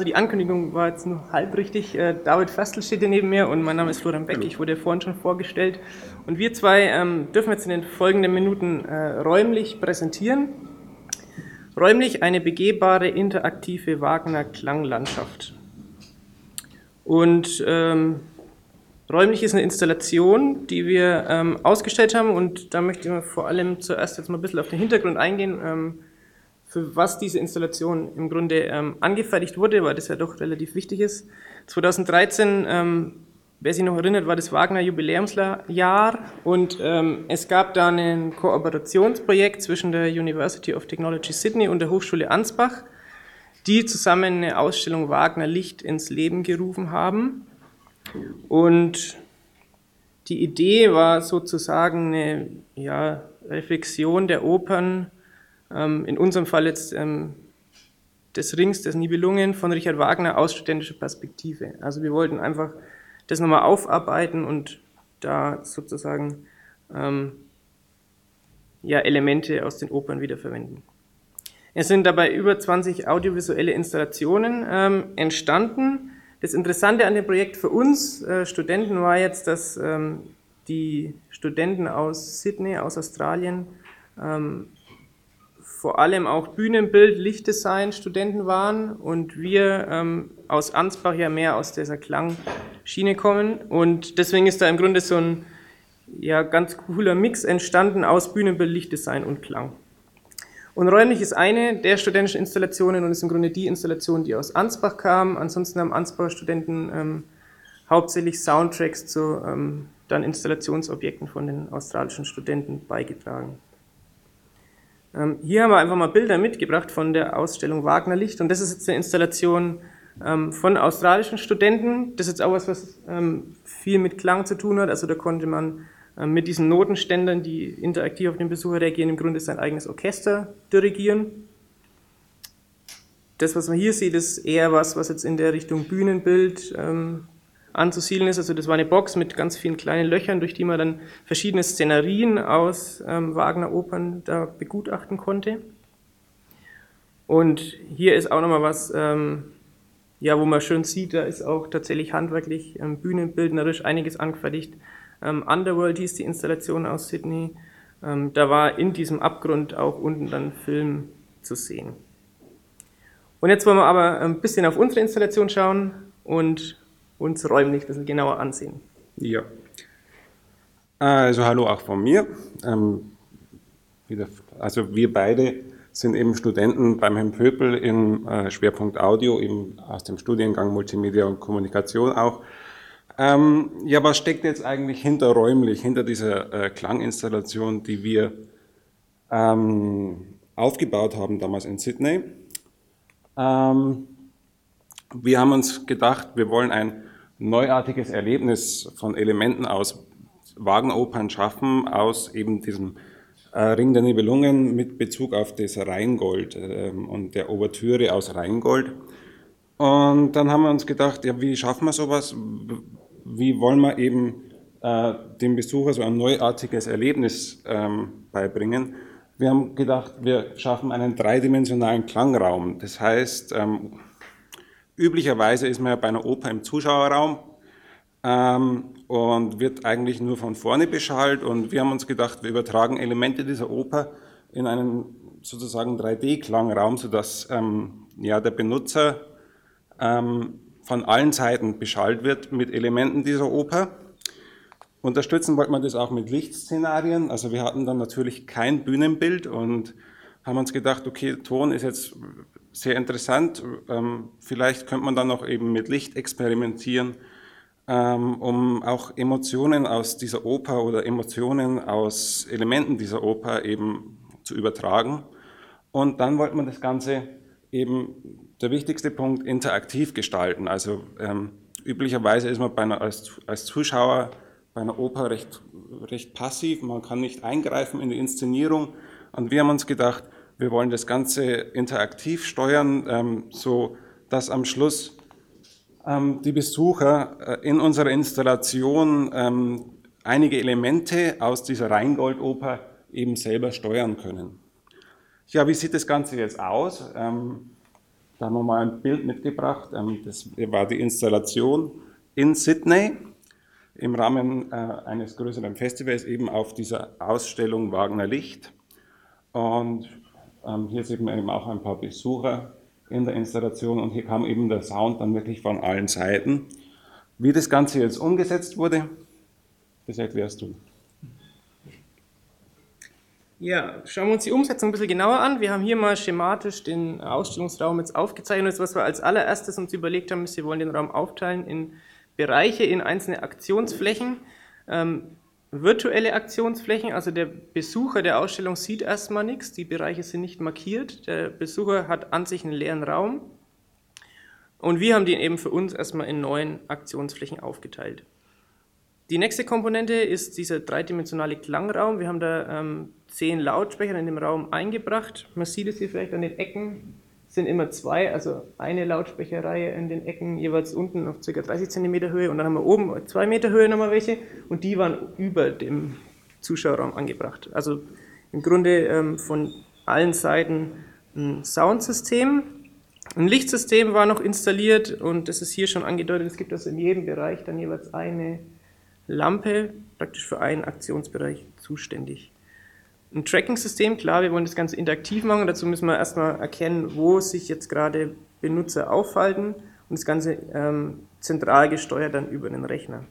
also die Ankündigung war jetzt nur halb richtig. Äh, David Fastel steht hier neben mir und mein Name ist Florian Beck. Ich wurde vorhin schon vorgestellt. Und wir zwei ähm, dürfen jetzt in den folgenden Minuten äh, räumlich präsentieren. Räumlich eine begehbare, interaktive Wagner Klanglandschaft. Und ähm, räumlich ist eine Installation, die wir ähm, ausgestellt haben. Und da möchte ich vor allem zuerst jetzt mal ein bisschen auf den Hintergrund eingehen. Für was diese Installation im Grunde ähm, angefertigt wurde, weil das ja doch relativ wichtig ist. 2013, ähm, wer sich noch erinnert, war das Wagner Jubiläumsjahr und ähm, es gab da ein Kooperationsprojekt zwischen der University of Technology Sydney und der Hochschule Ansbach, die zusammen eine Ausstellung Wagner Licht ins Leben gerufen haben. Und die Idee war sozusagen eine ja, Reflexion der Opern, ähm, in unserem Fall jetzt ähm, des Rings, des Nibelungen von Richard Wagner aus studentischer Perspektive. Also wir wollten einfach das nochmal aufarbeiten und da sozusagen ähm, ja, Elemente aus den Opern wiederverwenden. Es sind dabei über 20 audiovisuelle Installationen ähm, entstanden. Das Interessante an dem Projekt für uns äh, Studenten war jetzt, dass ähm, die Studenten aus Sydney, aus Australien, ähm, vor allem auch Bühnenbild, Lichtdesign Studenten waren und wir ähm, aus Ansbach ja mehr aus dieser Klangschiene kommen und deswegen ist da im Grunde so ein ja, ganz cooler Mix entstanden aus Bühnenbild, Lichtdesign und Klang. Und räumlich ist eine der studentischen Installationen und ist im Grunde die Installation, die aus Ansbach kam. Ansonsten haben Ansbacher Studenten ähm, hauptsächlich Soundtracks zu ähm, dann Installationsobjekten von den australischen Studenten beigetragen. Ähm, hier haben wir einfach mal Bilder mitgebracht von der Ausstellung Wagnerlicht und das ist jetzt eine Installation ähm, von australischen Studenten. Das ist jetzt auch was, was ähm, viel mit Klang zu tun hat. Also da konnte man mit diesen Notenständern, die interaktiv auf den Besucher reagieren, im Grunde sein eigenes Orchester dirigieren. Das, was man hier sieht, ist eher was, was jetzt in der Richtung Bühnenbild anzusiedeln ist. Also das war eine Box mit ganz vielen kleinen Löchern, durch die man dann verschiedene Szenarien aus ähm, Wagner-Opern da begutachten konnte. Und hier ist auch nochmal was, ähm, ja, wo man schön sieht, da ist auch tatsächlich handwerklich, ähm, bühnenbildnerisch einiges angefertigt. Ähm, Underworld hieß die Installation aus Sydney. Ähm, da war in diesem Abgrund auch unten dann Film zu sehen. Und jetzt wollen wir aber ein bisschen auf unsere Installation schauen und uns räumlich ein bisschen genauer ansehen. Ja. Also hallo auch von mir. Ähm, also wir beide sind eben Studenten beim Herrn Pöpel im äh, Schwerpunkt Audio, eben aus dem Studiengang Multimedia und Kommunikation auch. Ähm, ja, was steckt jetzt eigentlich hinter räumlich, hinter dieser äh, Klanginstallation, die wir ähm, aufgebaut haben damals in Sydney? Ähm, wir haben uns gedacht, wir wollen ein neuartiges Erlebnis von Elementen aus Wagenopern schaffen, aus eben diesem äh, Ring der Nibelungen mit Bezug auf das Rheingold äh, und der Ouvertüre aus Rheingold. Und dann haben wir uns gedacht, ja, wie schaffen wir sowas? Wie wollen wir eben äh, dem Besucher so ein neuartiges Erlebnis ähm, beibringen? Wir haben gedacht, wir schaffen einen dreidimensionalen Klangraum. Das heißt, ähm, Üblicherweise ist man ja bei einer Oper im Zuschauerraum ähm, und wird eigentlich nur von vorne beschallt. Und wir haben uns gedacht, wir übertragen Elemente dieser Oper in einen sozusagen 3D-Klangraum, sodass ähm, ja, der Benutzer ähm, von allen Seiten beschallt wird mit Elementen dieser Oper. Unterstützen wollte man das auch mit Lichtszenarien. Also wir hatten dann natürlich kein Bühnenbild und haben uns gedacht, okay, Ton ist jetzt sehr interessant. Ähm, vielleicht könnte man dann noch eben mit Licht experimentieren, ähm, um auch Emotionen aus dieser Oper oder Emotionen aus Elementen dieser Oper eben zu übertragen. Und dann wollte man das Ganze eben, der wichtigste Punkt, interaktiv gestalten. Also ähm, üblicherweise ist man einer, als, als Zuschauer bei einer Oper recht, recht passiv, man kann nicht eingreifen in die Inszenierung. Und wir haben uns gedacht, wir wollen das Ganze interaktiv steuern, ähm, so dass am Schluss ähm, die Besucher äh, in unserer Installation ähm, einige Elemente aus dieser Rheingoldoper eben selber steuern können. Ja, wie sieht das Ganze jetzt aus? Da haben wir mal ein Bild mitgebracht. Ähm, das war die Installation in Sydney im Rahmen äh, eines größeren Festivals eben auf dieser Ausstellung Wagner Licht. Und ähm, hier sieht man eben auch ein paar Besucher in der Installation und hier kam eben der Sound dann wirklich von allen Seiten. Wie das Ganze jetzt umgesetzt wurde, das erklärst du. Ja, schauen wir uns die Umsetzung ein bisschen genauer an. Wir haben hier mal schematisch den Ausstellungsraum jetzt aufgezeichnet. Was wir als allererstes uns überlegt haben, ist, wir wollen den Raum aufteilen in Bereiche, in einzelne Aktionsflächen. Ähm, virtuelle Aktionsflächen, also der Besucher der Ausstellung sieht erstmal nichts, die Bereiche sind nicht markiert, der Besucher hat an sich einen leeren Raum und wir haben den eben für uns erstmal in neun Aktionsflächen aufgeteilt. Die nächste Komponente ist dieser dreidimensionale Klangraum. Wir haben da ähm, zehn Lautsprecher in dem Raum eingebracht. Man sieht es hier vielleicht an den Ecken, sind immer zwei, also eine Lautsprecherreihe in den Ecken jeweils unten auf ca. 30 cm Höhe und dann haben wir oben zwei Meter Höhe nochmal welche und die waren über dem Zuschauerraum angebracht. Also im Grunde ähm, von allen Seiten ein Soundsystem. Ein Lichtsystem war noch installiert und das ist hier schon angedeutet. Es gibt also in jedem Bereich dann jeweils eine Lampe, praktisch für einen Aktionsbereich zuständig. Ein Tracking-System, klar, wir wollen das Ganze interaktiv machen. Dazu müssen wir erstmal erkennen, wo sich jetzt gerade Benutzer aufhalten und das Ganze ähm, zentral gesteuert dann über den Rechner.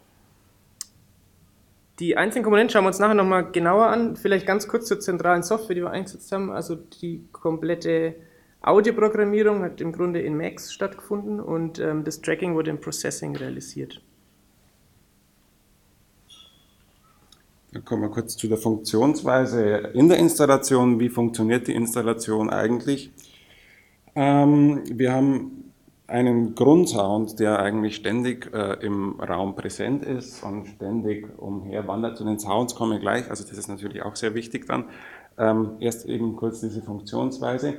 Die einzelnen Komponenten schauen wir uns nachher nochmal genauer an. Vielleicht ganz kurz zur zentralen Software, die wir eingesetzt haben. Also die komplette Audioprogrammierung hat im Grunde in Max stattgefunden und ähm, das Tracking wurde im Processing realisiert. Dann kommen wir kurz zu der Funktionsweise in der Installation. Wie funktioniert die Installation eigentlich? Ähm, wir haben einen Grundsound, der eigentlich ständig äh, im Raum präsent ist und ständig umherwandert. Zu den Sounds kommen wir gleich, also das ist natürlich auch sehr wichtig dann. Ähm, erst eben kurz diese Funktionsweise.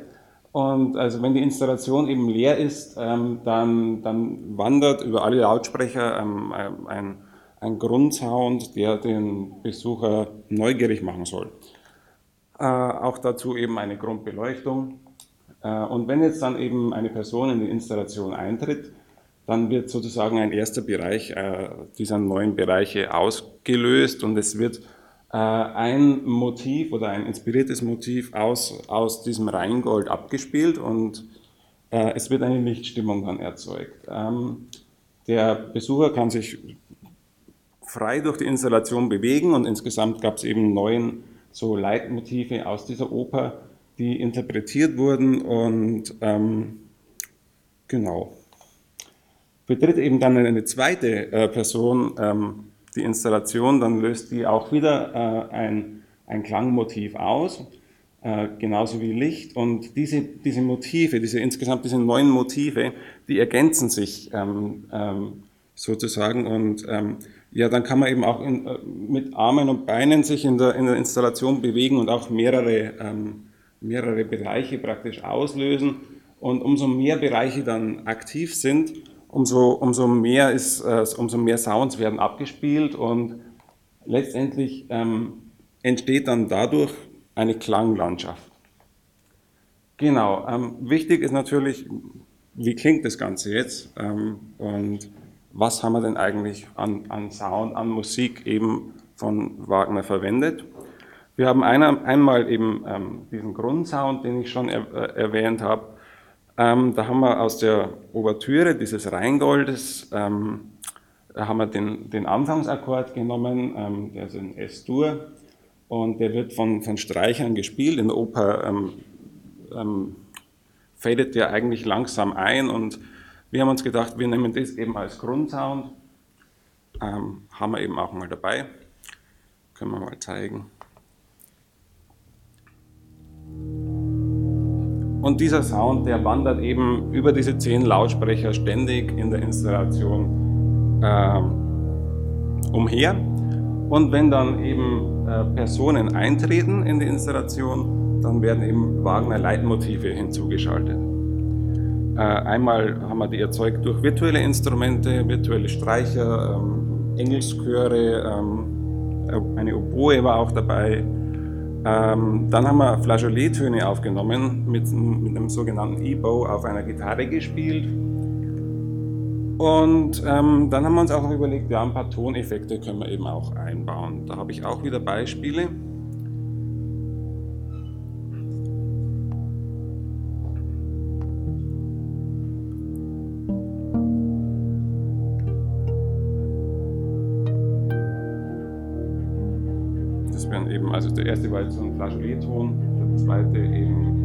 Und also wenn die Installation eben leer ist, ähm, dann, dann wandert über alle Lautsprecher ähm, ein ein Grundsound, der den Besucher neugierig machen soll. Äh, auch dazu eben eine Grundbeleuchtung. Äh, und wenn jetzt dann eben eine Person in die Installation eintritt, dann wird sozusagen ein erster Bereich äh, dieser neuen Bereiche ausgelöst und es wird äh, ein Motiv oder ein inspiriertes Motiv aus, aus diesem Rheingold abgespielt und äh, es wird eine Lichtstimmung dann erzeugt. Ähm, der Besucher kann sich frei durch die Installation bewegen und insgesamt gab es eben neun so Leitmotive aus dieser Oper, die interpretiert wurden und ähm, genau. Betritt eben dann eine zweite äh, Person ähm, die Installation, dann löst die auch wieder äh, ein, ein Klangmotiv aus, äh, genauso wie Licht. Und diese, diese Motive, diese insgesamt diese neun Motive, die ergänzen sich ähm, ähm sozusagen und ähm, ja, dann kann man eben auch in, äh, mit Armen und Beinen sich in der, in der Installation bewegen und auch mehrere, ähm, mehrere Bereiche praktisch auslösen. Und umso mehr Bereiche dann aktiv sind, umso, umso, mehr, ist, äh, umso mehr Sounds werden abgespielt und letztendlich ähm, entsteht dann dadurch eine Klanglandschaft. Genau, ähm, wichtig ist natürlich, wie klingt das Ganze jetzt? Ähm, und was haben wir denn eigentlich an, an Sound, an Musik eben von Wagner verwendet. Wir haben einer, einmal eben ähm, diesen Grundsound, den ich schon er, äh, erwähnt habe. Ähm, da haben wir aus der Ouvertüre dieses Rheingoldes, ähm, haben wir den, den Anfangsakkord genommen, ähm, der ist in S-Dur und der wird von, von Streichern gespielt. In der Oper ähm, ähm, fadet der eigentlich langsam ein und wir haben uns gedacht, wir nehmen das eben als Grundsound, ähm, haben wir eben auch mal dabei. Können wir mal zeigen. Und dieser Sound, der wandert eben über diese zehn Lautsprecher ständig in der Installation äh, umher. Und wenn dann eben äh, Personen eintreten in die Installation, dann werden eben Wagner Leitmotive hinzugeschaltet. Äh, einmal haben wir die erzeugt durch virtuelle Instrumente, virtuelle Streicher, ähm, Engelschöre, ähm, eine Oboe war auch dabei, Ähm, dann haben wir Flageolet-Töne aufgenommen, mit, mit einem sogenannten E-Bow auf einer Gitarre gespielt. Und ähm, dann haben wir uns auch noch überlegt, ja, ein paar Toneffekte können wir eben auch einbauen. Da habe ich auch wieder Beispiele. Also der erste war so ein Flageolet-Ton, der zweite eben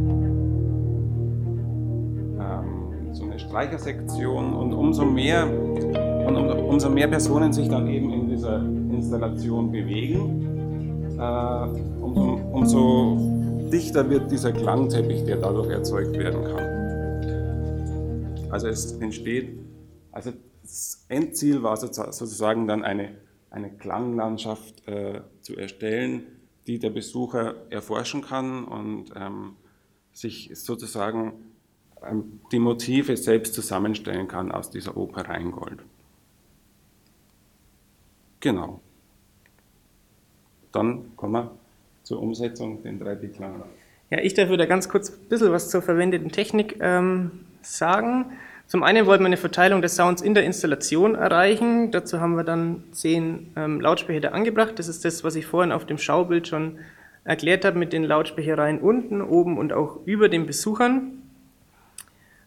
ähm, so eine Streichersektion und umso mehr und um, umso mehr Personen sich dann eben in dieser Installation bewegen, äh, umso, umso dichter wird dieser Klangteppich, der dadurch erzeugt werden kann. Also es entsteht, also das Endziel war sozusagen dann eine, eine Klanglandschaft äh, zu erstellen, die der Besucher erforschen kann und ähm, sich sozusagen ähm, die Motive selbst zusammenstellen kann aus dieser Oper Rheingold. Genau. Dann kommen wir zur Umsetzung, den 3D-Klang. Ja, ich darf wieder ganz kurz ein bisschen was zur verwendeten Technik ähm, sagen. Zum einen wollten wir eine Verteilung des Sounds in der Installation erreichen. Dazu haben wir dann zehn ähm, Lautsprecher angebracht. Das ist das, was ich vorhin auf dem Schaubild schon erklärt habe mit den Lautsprechereien unten, oben und auch über den Besuchern.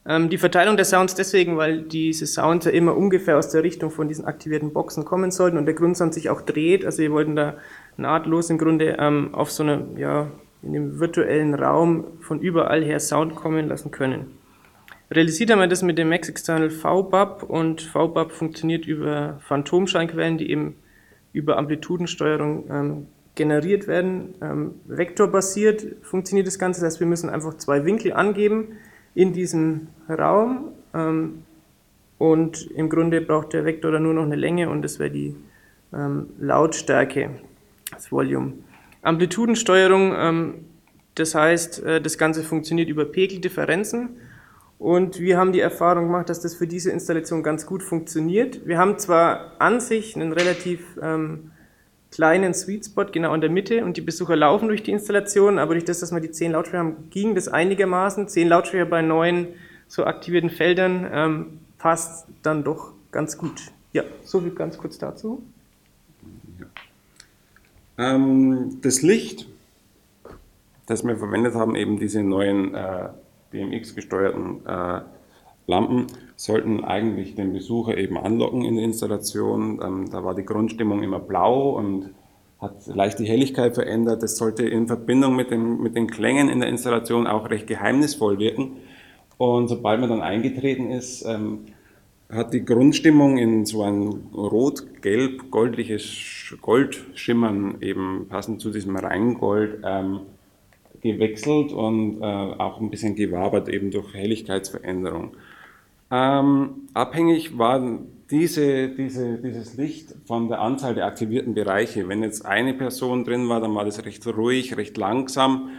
Ähm, die Verteilung der Sounds deswegen, weil diese Sounds ja immer ungefähr aus der Richtung von diesen aktivierten Boxen kommen sollten und der Grundsound sich auch dreht. Also wir wollten da nahtlos im Grunde ähm, auf so eine, ja, in dem virtuellen Raum von überall her Sound kommen lassen können. Realisiert haben wir das mit dem Max External VBAP und VBAP funktioniert über Phantomscheinquellen, die eben über Amplitudensteuerung ähm, generiert werden. Ähm, vektorbasiert funktioniert das Ganze, das heißt, wir müssen einfach zwei Winkel angeben in diesem Raum ähm, und im Grunde braucht der Vektor dann nur noch eine Länge und das wäre die ähm, Lautstärke, das Volume. Amplitudensteuerung, ähm, das heißt, äh, das Ganze funktioniert über Pegeldifferenzen. Und wir haben die Erfahrung gemacht, dass das für diese Installation ganz gut funktioniert. Wir haben zwar an sich einen relativ ähm, kleinen Sweet Spot genau in der Mitte und die Besucher laufen durch die Installation, aber durch das, dass wir die zehn Lautsprecher haben, ging das einigermaßen. Zehn Lautsprecher bei neun so aktivierten Feldern ähm, passt dann doch ganz gut. Ja, so viel ganz kurz dazu. Ja. Ähm, das Licht, das wir verwendet haben, eben diese neuen äh, BMX-gesteuerten äh, Lampen sollten eigentlich den Besucher eben anlocken in der Installation. Ähm, da war die Grundstimmung immer blau und hat leicht die Helligkeit verändert. Das sollte in Verbindung mit, dem, mit den Klängen in der Installation auch recht geheimnisvoll wirken. Und sobald man dann eingetreten ist, ähm, hat die Grundstimmung in so ein rot-gelb-goldliches Goldschimmern eben passend zu diesem Rheingold ähm, gewechselt und äh, auch ein bisschen gewabert eben durch Helligkeitsveränderung. Ähm, abhängig war diese, diese, dieses Licht von der Anzahl der aktivierten Bereiche. Wenn jetzt eine Person drin war, dann war das recht ruhig, recht langsam.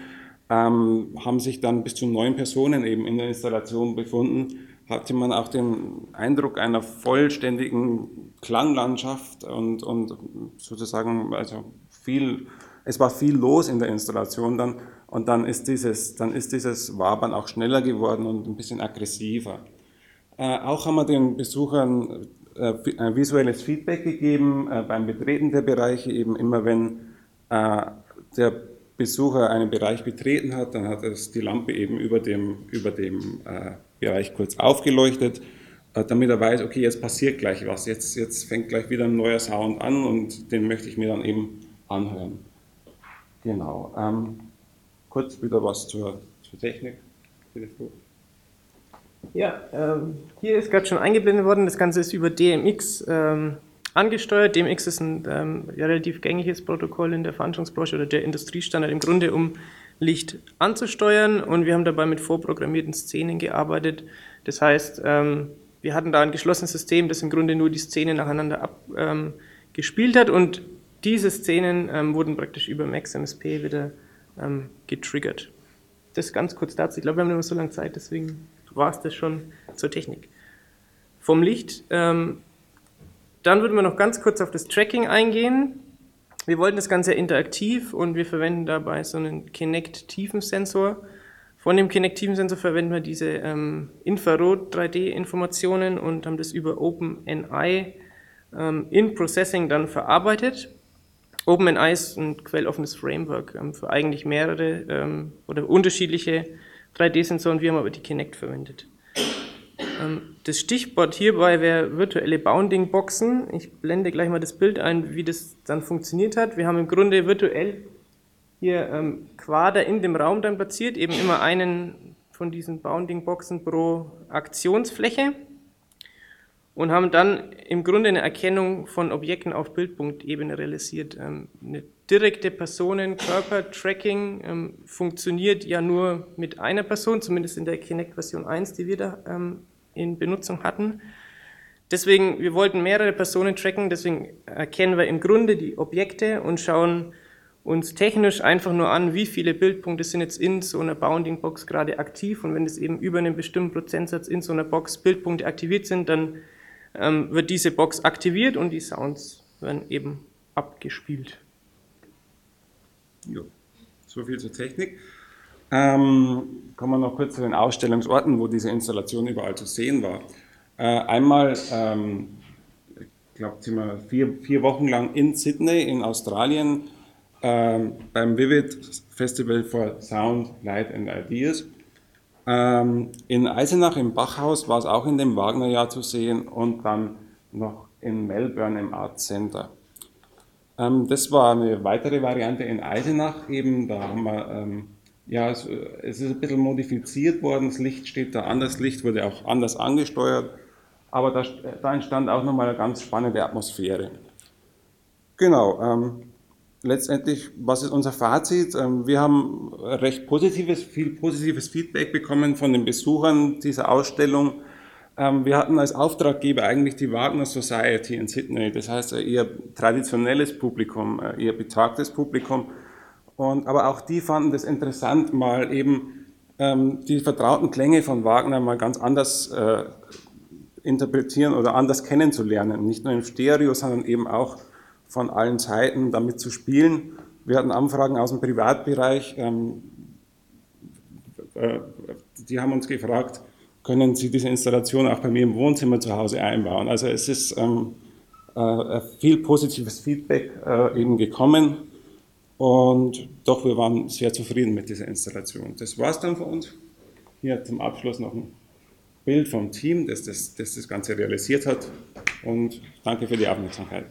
Ähm, haben sich dann bis zu neun Personen eben in der Installation befunden, hatte man auch den Eindruck einer vollständigen Klanglandschaft und, und sozusagen also viel, es war viel los in der Installation dann und dann ist dieses, dann ist dieses Wabern auch schneller geworden und ein bisschen aggressiver. Äh, auch haben wir den Besuchern äh, ein visuelles Feedback gegeben äh, beim Betreten der Bereiche, eben immer wenn äh, der Besucher einen Bereich betreten hat, dann hat es die Lampe eben über dem, über dem äh, Bereich kurz aufgeleuchtet, äh, damit er weiß, okay, jetzt passiert gleich was, jetzt, jetzt fängt gleich wieder ein neuer Sound an und den möchte ich mir dann eben anhören. Genau. Ähm, kurz wieder was zur, zur Technik. Ja, ähm, hier ist gerade schon eingeblendet worden, das Ganze ist über DMX ähm, angesteuert. DMX ist ein ähm, relativ gängiges Protokoll in der Veranstaltungsbranche oder der Industriestandard im Grunde, um Licht anzusteuern und wir haben dabei mit vorprogrammierten Szenen gearbeitet. Das heißt, ähm, wir hatten da ein geschlossenes System, das im Grunde nur die Szenen nacheinander abgespielt ähm, hat und diese Szenen ähm, wurden praktisch über MaxMSP wieder ähm, getriggert. Das ganz kurz dazu. Ich glaube, wir haben nicht mehr so lange Zeit, deswegen war es das schon zur Technik. Vom Licht. Ähm, dann würden wir noch ganz kurz auf das Tracking eingehen. Wir wollten das Ganze interaktiv und wir verwenden dabei so einen Kinect-Tiefensensor. Von dem Kinect-Tiefensensor verwenden wir diese ähm, Infrarot-3D-Informationen und haben das über OpenNI ähm, in Processing dann verarbeitet. OpenNI ist ein quelloffenes Framework ähm, für eigentlich mehrere ähm, oder unterschiedliche 3D-Sensoren. Wir haben aber die Kinect verwendet. Ähm, das Stichwort hierbei wäre virtuelle Bounding-Boxen. Ich blende gleich mal das Bild ein, wie das dann funktioniert hat. Wir haben im Grunde virtuell hier ähm, Quader in dem Raum dann platziert, eben immer einen von diesen Bounding-Boxen pro Aktionsfläche und haben dann im Grunde eine Erkennung von Objekten auf Bildpunktebene realisiert. Ähm, eine direkte Personen-Körper-Tracking ähm, funktioniert ja nur mit einer Person, zumindest in der Kinect Version 1, die wir da ähm, in Benutzung hatten. Deswegen, wir wollten mehrere Personen tracken, deswegen erkennen wir im Grunde die Objekte und schauen uns technisch einfach nur an, wie viele Bildpunkte sind jetzt in so einer Bounding Box gerade aktiv und wenn es eben über einen bestimmten Prozentsatz in so einer Box Bildpunkte aktiviert sind, dann ähm, wird diese Box aktiviert und die Sounds werden eben abgespielt. Ja, so viel zur Technik. Ähm, kommen wir noch kurz zu den Ausstellungsorten, wo diese Installation überall zu sehen war. Äh, einmal, ähm, ich glaube, sind wir vier, vier Wochen lang in Sydney in Australien ähm, beim Vivid Festival for Sound, Light and Ideas. Ähm, in Eisenach im Bachhaus war es auch in dem Wagnerjahr zu sehen und dann noch in Melbourne im Art Center. Ähm, das war eine weitere Variante in Eisenach eben, da haben wir ähm, ja, es, es, ist ein bisschen modifiziert worden, das Licht steht da anders, das Licht wurde auch anders angesteuert, aber da, da entstand auch nochmal eine ganz spannende Atmosphäre. Genau, ähm, letztendlich, was ist unser Fazit? Ähm, wir haben recht positives, viel positives Feedback bekommen von den Besuchern dieser Ausstellung. Ähm, wir hatten als Auftraggeber eigentlich die Wagner Society in Sydney, das heißt eher traditionelles Publikum, äh, eher betagtes Publikum und, aber auch die fanden das interessant, mal eben ähm, die vertrauten Klänge von Wagner mal ganz anders äh, interpretieren oder anders kennenzulernen. Nicht nur im Stereo, sondern eben auch von allen Seiten damit zu spielen. Wir hatten Anfragen aus dem Privatbereich, ähm, äh, die haben uns gefragt, können Sie diese Installation auch bei mir im Wohnzimmer zu Hause einbauen? Also es ist ähm, äh, viel positives Feedback äh, eben gekommen und doch, wir waren sehr zufrieden mit dieser Installation. Das war es dann für uns. Hier zum Abschluss noch ein Bild vom Team, das das, das das Ganze realisiert hat. Und danke für die Aufmerksamkeit.